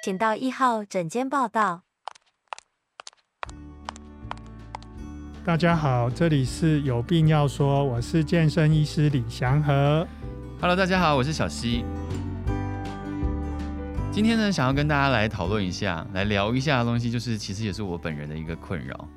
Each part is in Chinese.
请到一号诊间报到。大家好，这里是有病要说，我是健身医师李祥和。Hello，大家好，我是小溪。今天呢，想要跟大家来讨论一下，来聊一下的东西，就是其实也是我本人的一个困扰，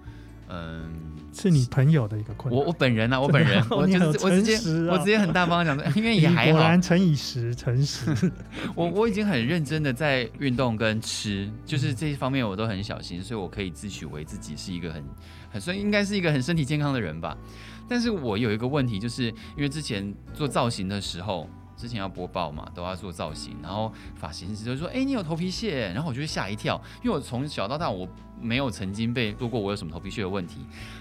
嗯。是你朋友的一个困扰。我我本人啊，我本人，我就是我直接我直接很大方讲的，因为也还好。果然乘以十，诚实。我我已经很认真的在运动跟吃，就是这一方面我都很小心，所以我可以自诩为自己是一个很很算应该是一个很身体健康的人吧。但是我有一个问题，就是因为之前做造型的时候。之前要播报嘛，都要做造型，然后发型师就说：“哎、你有头皮屑。”然后我就会吓一跳，因为我从小到大我没有曾经被说过我有什么头皮屑的问题。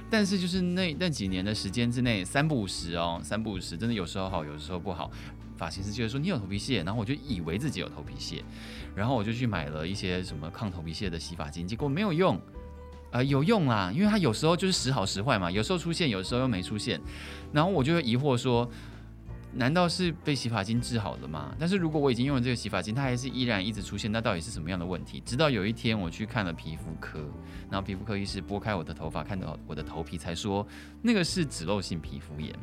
但是就是那那几年的时间之内，三不五时哦，三不五时，真的有时候好，有时候不好。发型师就会说你有头皮屑，然后我就以为自己有头皮屑，然后我就去买了一些什么抗头皮屑的洗发精，结果没有用。呃，有用啦，因为它有时候就是时好时坏嘛，有时候出现，有时候又没出现。然后我就会疑惑说。难道是被洗发精治好了吗？但是如果我已经用了这个洗发精，它还是依然一直出现，那到底是什么样的问题？直到有一天我去看了皮肤科，然后皮肤科医师拨开我的头发，看到我的头皮，才说那个是脂漏性皮肤炎，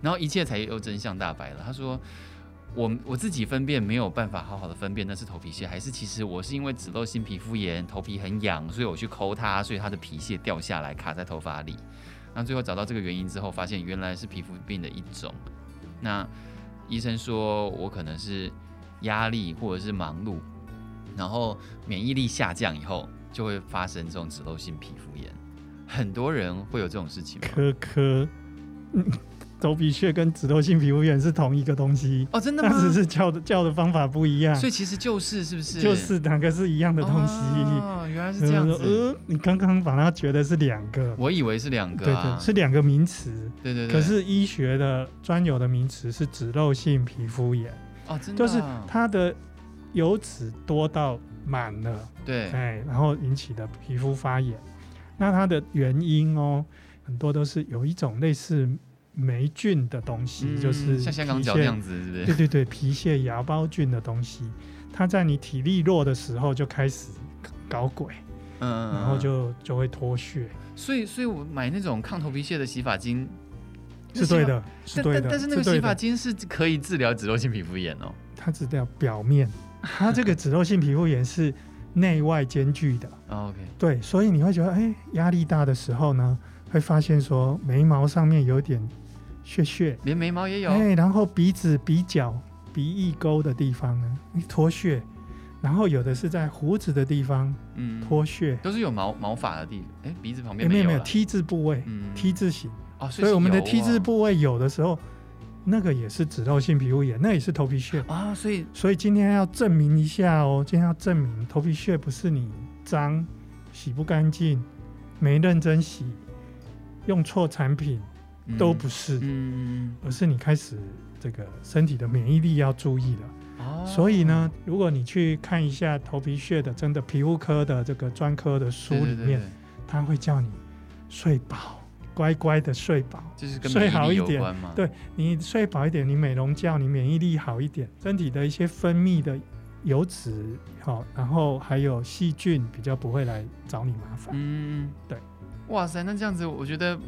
然后一切才又真相大白了。他说我我自己分辨没有办法好好的分辨那是头皮屑，还是其实我是因为脂漏性皮肤炎，头皮很痒，所以我去抠它，所以它的皮屑掉下来卡在头发里。那最后找到这个原因之后，发现原来是皮肤病的一种。那医生说我可能是压力或者是忙碌，然后免疫力下降以后就会发生这种脂漏性皮肤炎。很多人会有这种事情吗？科科。头皮屑跟脂漏性皮肤炎是同一个东西哦，真的吗？只是叫的叫的方法不一样，所以其实就是是不是？就是两个是一样的东西哦，原来是这样子。呃，你刚刚把它觉得是两个，我以为是两个，对对，是两个名词，对对对。可是医学的专有的名词是脂漏性皮肤炎哦，真的，就是它的油脂多到满了，对，哎，然后引起的皮肤发炎。那它的原因哦，很多都是有一种类似。霉菌的东西，嗯、就是像香港脚这样子，是不是？对对对，皮屑芽孢菌的东西，它在你体力弱的时候就开始搞鬼，嗯，然后就就会脱屑。所以，所以我买那种抗头皮屑的洗发精是对的，是对的。但是那个洗发精是可以治疗脂漏性皮肤炎哦。它治疗表面，它这个脂漏性皮肤炎是内外兼具的。哦、OK，对，所以你会觉得，哎、欸，压力大的时候呢，会发现说眉毛上面有点。屑屑，连眉毛也有。哎，然后鼻子、鼻角、鼻翼沟的地方呢，脱屑。然后有的是在胡子的地方，嗯，脱屑，都是有毛毛发的地方。哎，鼻子旁边没有，没有没有 T 字部位，嗯，T 字形。哦，所以我们的 T 字部位有的时候，那个也是脂漏性皮肤炎，那也是头皮屑啊。所以，所以今天要证明一下哦，今天要证明头皮屑不是你脏、洗不干净、没认真洗、用错产品。都不是，嗯，而是你开始这个身体的免疫力要注意了。哦，所以呢，如果你去看一下头皮屑的，真的皮肤科的这个专科的书里面，他会叫你睡饱，乖乖的睡饱，就是跟睡好一点。对，你睡饱一点，你美容觉，你免疫力好一点，身体的一些分泌的油脂好，然后还有细菌比较不会来找你麻烦。嗯，对。哇塞，那这样子我觉得。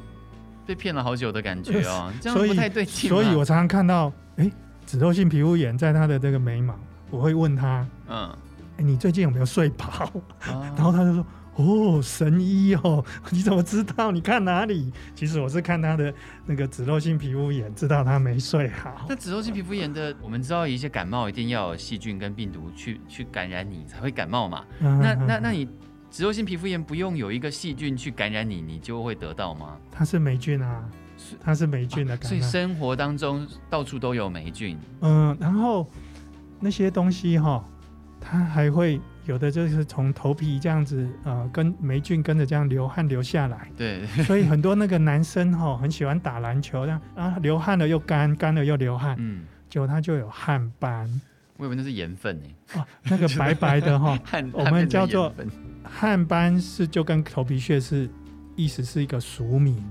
被骗了好久的感觉哦，这样不太对劲。所以我常常看到，哎、欸，脂漏性皮肤炎在他的这个眉毛，我会问他，嗯，哎、欸，你最近有没有睡饱？啊、然后他就说，哦，神医哦，你怎么知道？你看哪里？其实我是看他的那个脂漏性皮肤炎，知道他没睡好。那脂漏性皮肤炎的，我们知道一些感冒一定要有细菌跟病毒去去感染你才会感冒嘛。嗯、那那那你？脂漏性皮肤炎不用有一个细菌去感染你，你就会得到吗？它是霉菌啊，它是霉菌的感染。啊，所以生活当中到处都有霉菌。嗯，然后那些东西哈，它还会有的就是从头皮这样子呃，跟霉菌跟着这样流汗流下来。对，所以很多那个男生哈很喜欢打篮球，这样啊流汗了又干，干了又流汗，嗯，结果他就有汗斑。我以为那是盐分呢。哦，那个白白的哈，我们叫做。汗斑是就跟头皮屑是，意思是一个俗名，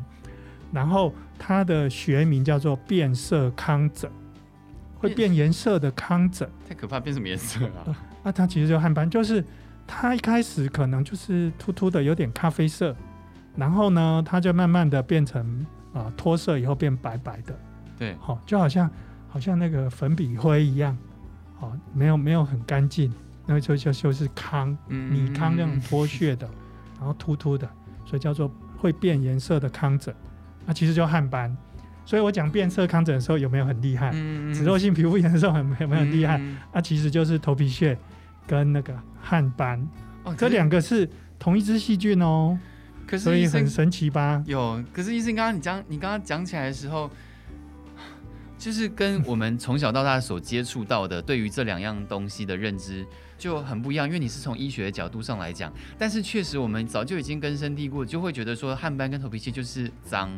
然后它的学名叫做变色糠疹，会变颜色的糠疹。太可怕，变什么颜色啊？那它其实就汗斑，就是它一开始可能就是秃秃的，有点咖啡色，然后呢，它就慢慢的变成啊脱色以后变白白的，对，好，就好像好像那个粉笔灰一样，好，没有没有很干净，那就就就是糠，米糠那种脱屑的，然后秃秃的，所以叫做会变颜色的糠疹，那其实就汗斑。所以我讲变色糠疹的时候有没有很厉害？嗯，脂漏性皮肤炎的时候很有没有很厉害？嗯、啊，其实就是头皮屑跟那个汗斑，哦、这两个是同一只细菌哦。可是，所以很神奇吧？有，可是医生刚刚你讲你刚刚讲起来的时候，就是跟我们从小到大所接触到的对于这两样东西的认知就很不一样，因为你是从医学的角度上来讲，但是确实我们早就已经根深蒂固，就会觉得说汗斑跟头皮屑就是脏。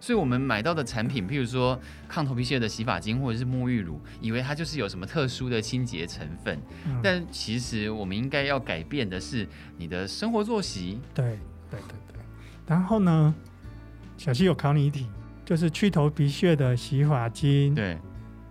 所以，我们买到的产品，譬如说抗头皮屑的洗发精或者是沐浴乳，以为它就是有什么特殊的清洁成分，嗯、但其实我们应该要改变的是你的生活作息。对，对，对，对。然后呢，小希有考你一题，就是去头皮屑的洗发精，对。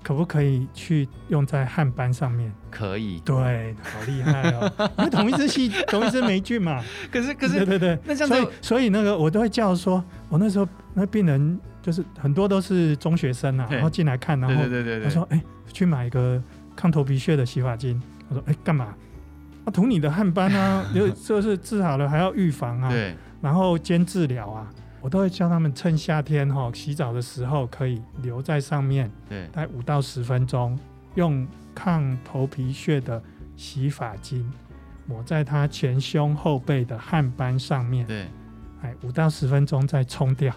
可不可以去用在汗斑上面？可以，对，好厉害哦！因为同一只细，同一支霉菌嘛。可是，可是，对对对，那所以，所以那个我都会叫说，我那时候那病人就是很多都是中学生啊，然后进来看，然后对对对他说：“哎，去买一个抗头皮屑的洗发精。”我说：“哎，干嘛？啊，涂你的汗斑啊，就就是治好了还要预防啊，对，然后兼治疗啊。”我都会教他们趁夏天哈洗澡的时候可以留在上面，对，大概五到十分钟，用抗头皮屑的洗发精抹在他前胸后背的汗斑上面，对，哎，五到十分钟再冲掉，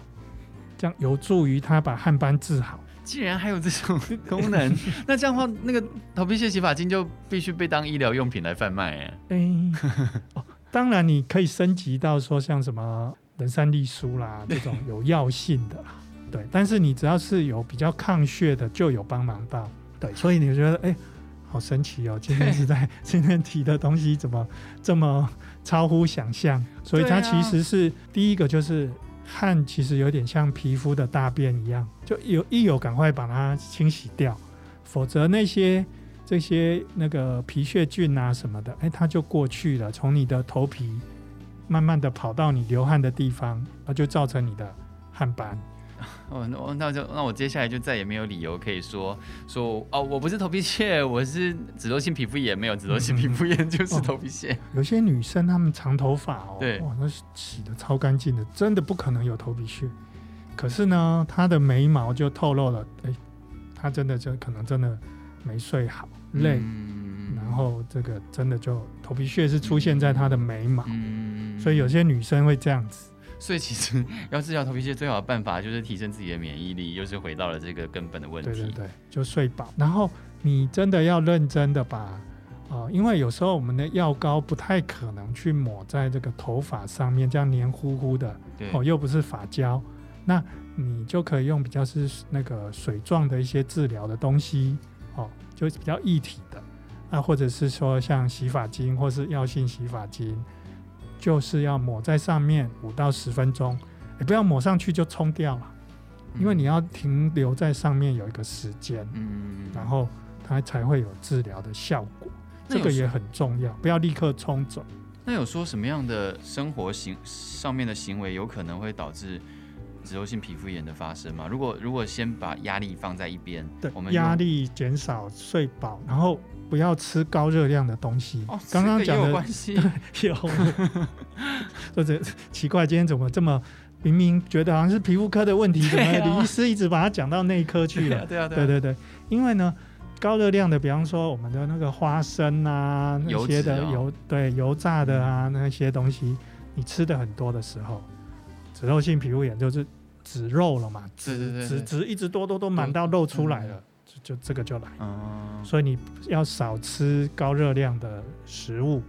这样有助于他把汗斑治好。既然还有这种 功能，那这样的话，那个头皮屑洗发精就必须被当医疗用品来贩卖哎。哎，哦，当然你可以升级到说像什么。人参栗舒啦，这种有药性的，对，但是你只要是有比较抗血的，就有帮忙到，对，所以你觉得哎、欸，好神奇哦！今天是在 今天提的东西怎么这么超乎想象？所以它其实是第一个，就是汗其实有点像皮肤的大便一样，就有一有赶快把它清洗掉，否则那些这些那个皮屑菌啊什么的，哎、欸，它就过去了，从你的头皮。慢慢的跑到你流汗的地方，那就造成你的汗斑。哦，那那就那我接下来就再也没有理由可以说说哦，我不是头皮屑，我是脂漏性皮肤炎，没有脂漏性皮肤炎就是头皮屑。嗯哦。有些女生她们长头发哦，对，哇，那洗的超干净的，真的不可能有头皮屑。可是呢，她的眉毛就透露了，哎，她真的就可能真的没睡好，累。嗯然后这个真的就头皮屑是出现在她的眉毛，嗯，所以有些女生会这样子。所以其实 要治疗头皮屑最好的办法就是提升自己的免疫力，又是回到了这个根本的问题。对对对，就睡饱。然后你真的要认真的把啊、呃，因为有时候我们的药膏不太可能去抹在这个头发上面，这样黏糊糊的，哦，又不是发胶，那你就可以用比较是那个水状的一些治疗的东西，哦，就比较一体的。啊或者是说像洗发精或是药性洗发精，就是要抹在上面五到十分钟，也不要抹上去就冲掉了，因为你要停留在上面有一个时间，嗯，然后它才会有治疗的效果，这个也很重要，不要立刻冲走。那有说什么样的生活行上面的行为有可能会导致脂漏性皮肤炎的发生嘛？如果如果先把压力放在一边，对，我们压力减少，睡饱，然后。不要吃高热量的东西。刚刚讲的有关系，有。或者奇怪，今天怎么这么明明觉得好像是皮肤科的问题，怎么李医师一直把它讲到内科去了？对啊，对对对。因为呢，高热量的，比方说我们的那个花生啊，那些的油，对油炸的啊那些东西，你吃的很多的时候，脂漏性皮肤炎就是脂肉了嘛，脂脂脂一直多多都满到露出来了。就这个就来，嗯，所以你要少吃高热量的食物，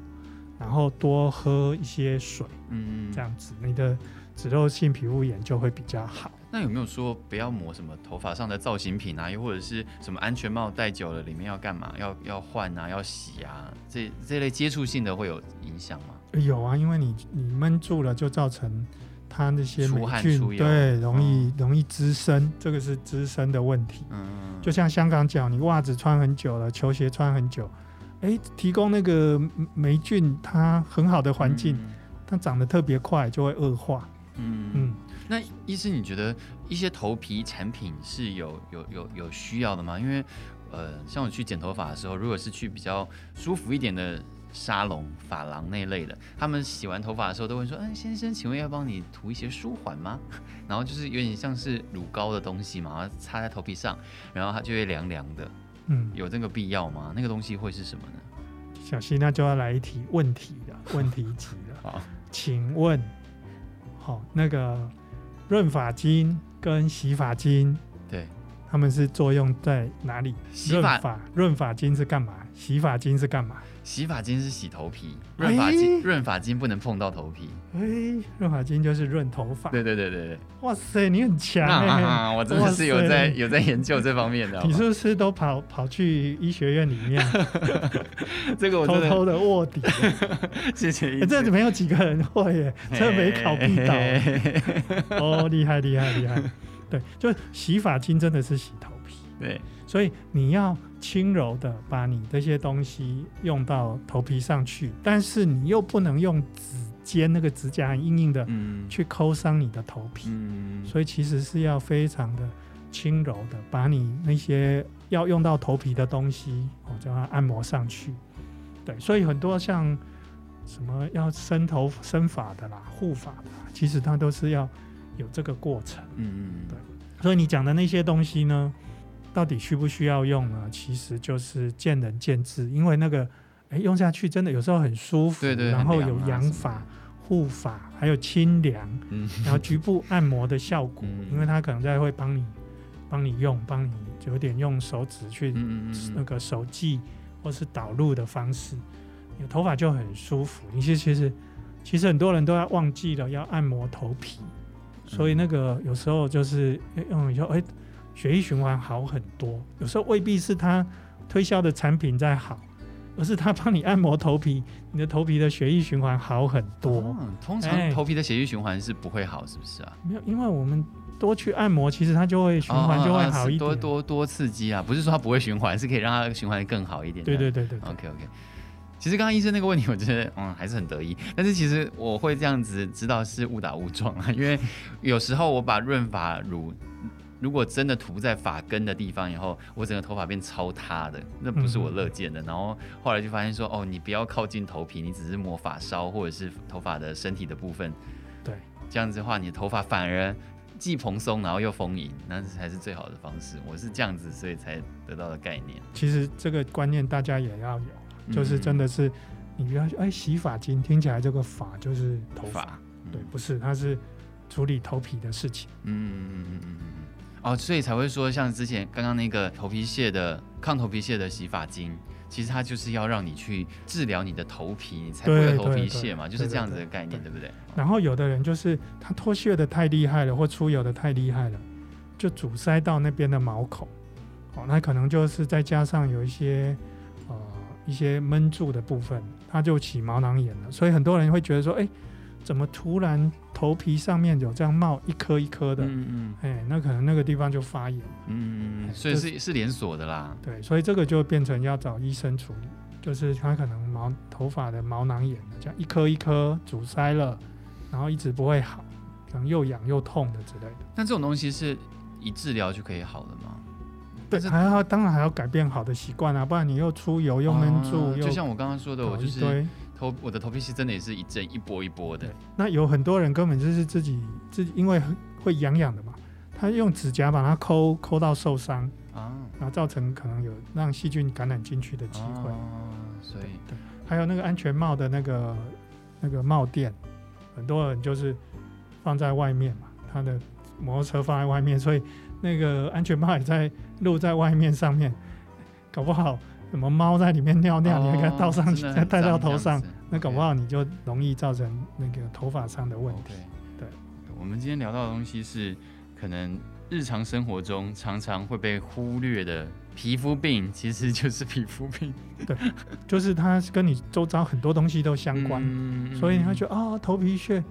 然后多喝一些水，嗯，这样子你的脂漏性皮肤炎就会比较好。那有没有说不要抹什么头发上的造型品啊？又或者是什么安全帽戴久了里面要干嘛？要要换啊？要洗啊？这这类接触性的会有影响吗？有啊，因为你你闷住了就造成。它那些霉菌对容易、嗯、容易滋生，这个是滋生的问题。嗯，就像香港脚，你袜子穿很久了，球鞋穿很久，哎，提供那个霉菌它很好的环境，嗯、它长得特别快，就会恶化。嗯嗯。那医师，你觉得一些头皮产品是有有有有需要的吗？因为呃，像我去剪头发的时候，如果是去比较舒服一点的。沙龙、发廊那类的，他们洗完头发的时候都会说：“嗯，先生，请问要帮你涂一些舒缓吗？” 然后就是有点像是乳膏的东西嘛，擦在头皮上，然后它就会凉凉的。嗯，有这个必要吗？那个东西会是什么呢？小溪，那就要来一题问题了，问题集了。好，请问，好，那个润发精跟洗发精，对，他们是作用在哪里？洗发润发精是干嘛？洗发精是干嘛？洗发精是洗头皮，润发精润发精不能碰到头皮。哎，润发精就是润头发。对对对对对。哇塞，你很强哎、欸啊啊！我真的是有在有在研究这方面的。你是不是都跑跑去医学院里面？这个我偷偷的卧底。谢谢。欸、这没有几个人会耶，这没考必倒。哦，厉害厉害厉害。对，就洗发精真的是洗头皮。对，所以你要。轻柔的把你这些东西用到头皮上去，但是你又不能用指尖那个指甲很硬硬的去抠伤你的头皮，嗯，所以其实是要非常的轻柔的把你那些要用到头皮的东西，哦，叫它按摩上去。对，所以很多像什么要生头生发的啦、护发的啦，其实它都是要有这个过程。嗯嗯，对。所以你讲的那些东西呢？到底需不需要用呢？其实就是见仁见智，因为那个，哎，用下去真的有时候很舒服，对对，然后有养法、护法，还有清凉，嗯，然后局部按摩的效果，嗯、因为它可能在会帮你，帮你用，帮你有点用手指去那个手记或是导入的方式，有头发就很舒服。你其实其实其实很多人都要忘记了要按摩头皮，所以那个有时候就是用以后哎。血液循环好很多，有时候未必是他推销的产品在好，而是他帮你按摩头皮，你的头皮的血液循环好很多。嗯，通常头皮的血液循环是不会好，是不是啊？没有，因为我们多去按摩，其实它就会循环就会好一点。多多多刺激啊！不是说它不会循环，是可以让它循环更好一点。对对对对，对。OK OK。其实刚刚医生那个问题，我觉得嗯还是很得意，但是其实我会这样子知道是误打误撞啊，因为有时候我把润发乳。如果真的涂在发根的地方以后，我整个头发变超塌的，那不是我乐见的。嗯、然后后来就发现说，哦，你不要靠近头皮，你只是抹发梢或者是头发的身体的部分。对，这样子的话，你的头发反而既蓬松，然后又丰盈，那才是最好的方式。我是这样子，所以才得到的概念。其实这个观念大家也要有，就是真的是你不要哎洗发精，听起来这个发就是头发，嗯、对，不是，它是处理头皮的事情。嗯嗯嗯嗯嗯。哦，所以才会说，像之前刚刚那个头皮屑的抗头皮屑的洗发精，其实它就是要让你去治疗你的头皮，你才不会有头皮屑嘛，就是这样子的概念，对不对？然后有的人就是他脱屑的太厉害了，或出油的太厉害了，就阻塞到那边的毛孔，哦，那可能就是再加上有一些呃一些闷住的部分，它就起毛囊炎了。所以很多人会觉得说，哎。怎么突然头皮上面有这样冒一颗一颗的？嗯嗯，哎、欸，那可能那个地方就发炎。嗯嗯，所以是是连锁的啦。对，所以这个就变成要找医生处理，就是他可能毛头发的毛囊炎，这样一颗一颗阻塞了，然后一直不会好，可能又痒又痛的之类的。那这种东西是一治疗就可以好的吗？对，还要当然还要改变好的习惯啊，不然你又出油又闷住，就像我刚刚说的，我就是。头我的头皮是真的也是一阵一波一波的。那有很多人根本就是自己自己，因为会痒痒的嘛，他用指甲把它抠抠到受伤啊，然后造成可能有让细菌感染进去的机会。哦，所以对，还有那个安全帽的那个那个帽垫，很多人就是放在外面嘛，他的摩托车放在外面，所以那个安全帽也在露在外面上面，搞不好。什么猫在里面尿尿，哦、你还给它倒上去，再戴到头上，那搞不好你就容易造成那个头发上的问题。Okay. 对，我们今天聊到的东西是可能日常生活中常常会被忽略的皮肤病，其实就是皮肤病。对，就是它跟你周遭很多东西都相关，嗯、所以你会觉得啊、哦、头皮屑，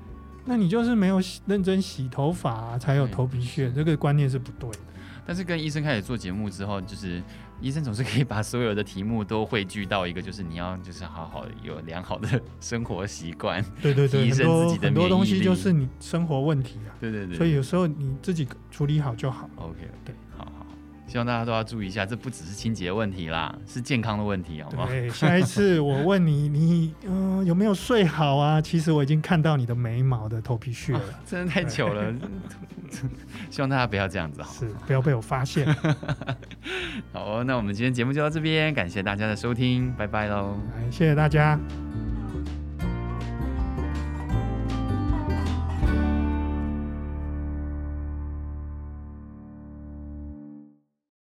那你就是没有认真洗头发、啊、才有头皮屑，这个观念是不对的。但是跟医生开始做节目之后，就是医生总是可以把所有的题目都汇聚到一个，就是你要就是好好有良好的生活习惯，对对对，提升自己的很多很多东西就是你生活问题啊，对对对，所以有时候你自己处理好就好。OK，对。希望大家都要注意一下，这不只是清洁问题啦，是健康的问题，好吗？对，下一次我问你，你嗯、呃、有没有睡好啊？其实我已经看到你的眉毛的头皮屑了，啊、真的太久了。希望大家不要这样子，好，是不要被我发现。好，那我们今天节目就到这边，感谢大家的收听，拜拜喽！谢谢大家。